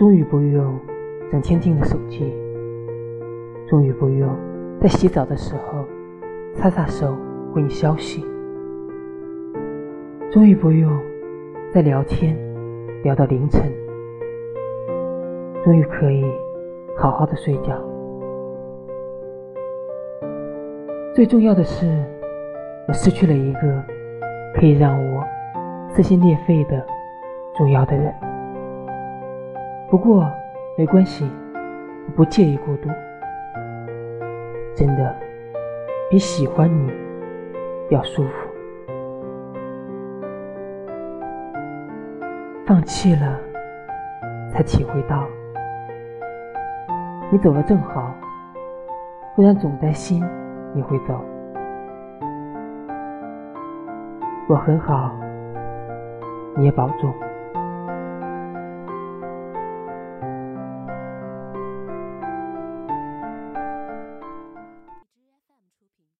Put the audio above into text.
终于不用整天盯着手机，终于不用在洗澡的时候擦擦手回你消息，终于不用在聊天聊到凌晨，终于可以好好的睡觉。最重要的是，我失去了一个可以让我撕心裂肺的重要的人。不过没关系，我不介意孤独，真的比喜欢你要舒服。放弃了，才体会到，你走了正好，不然总担心你会走。我很好，你也保重。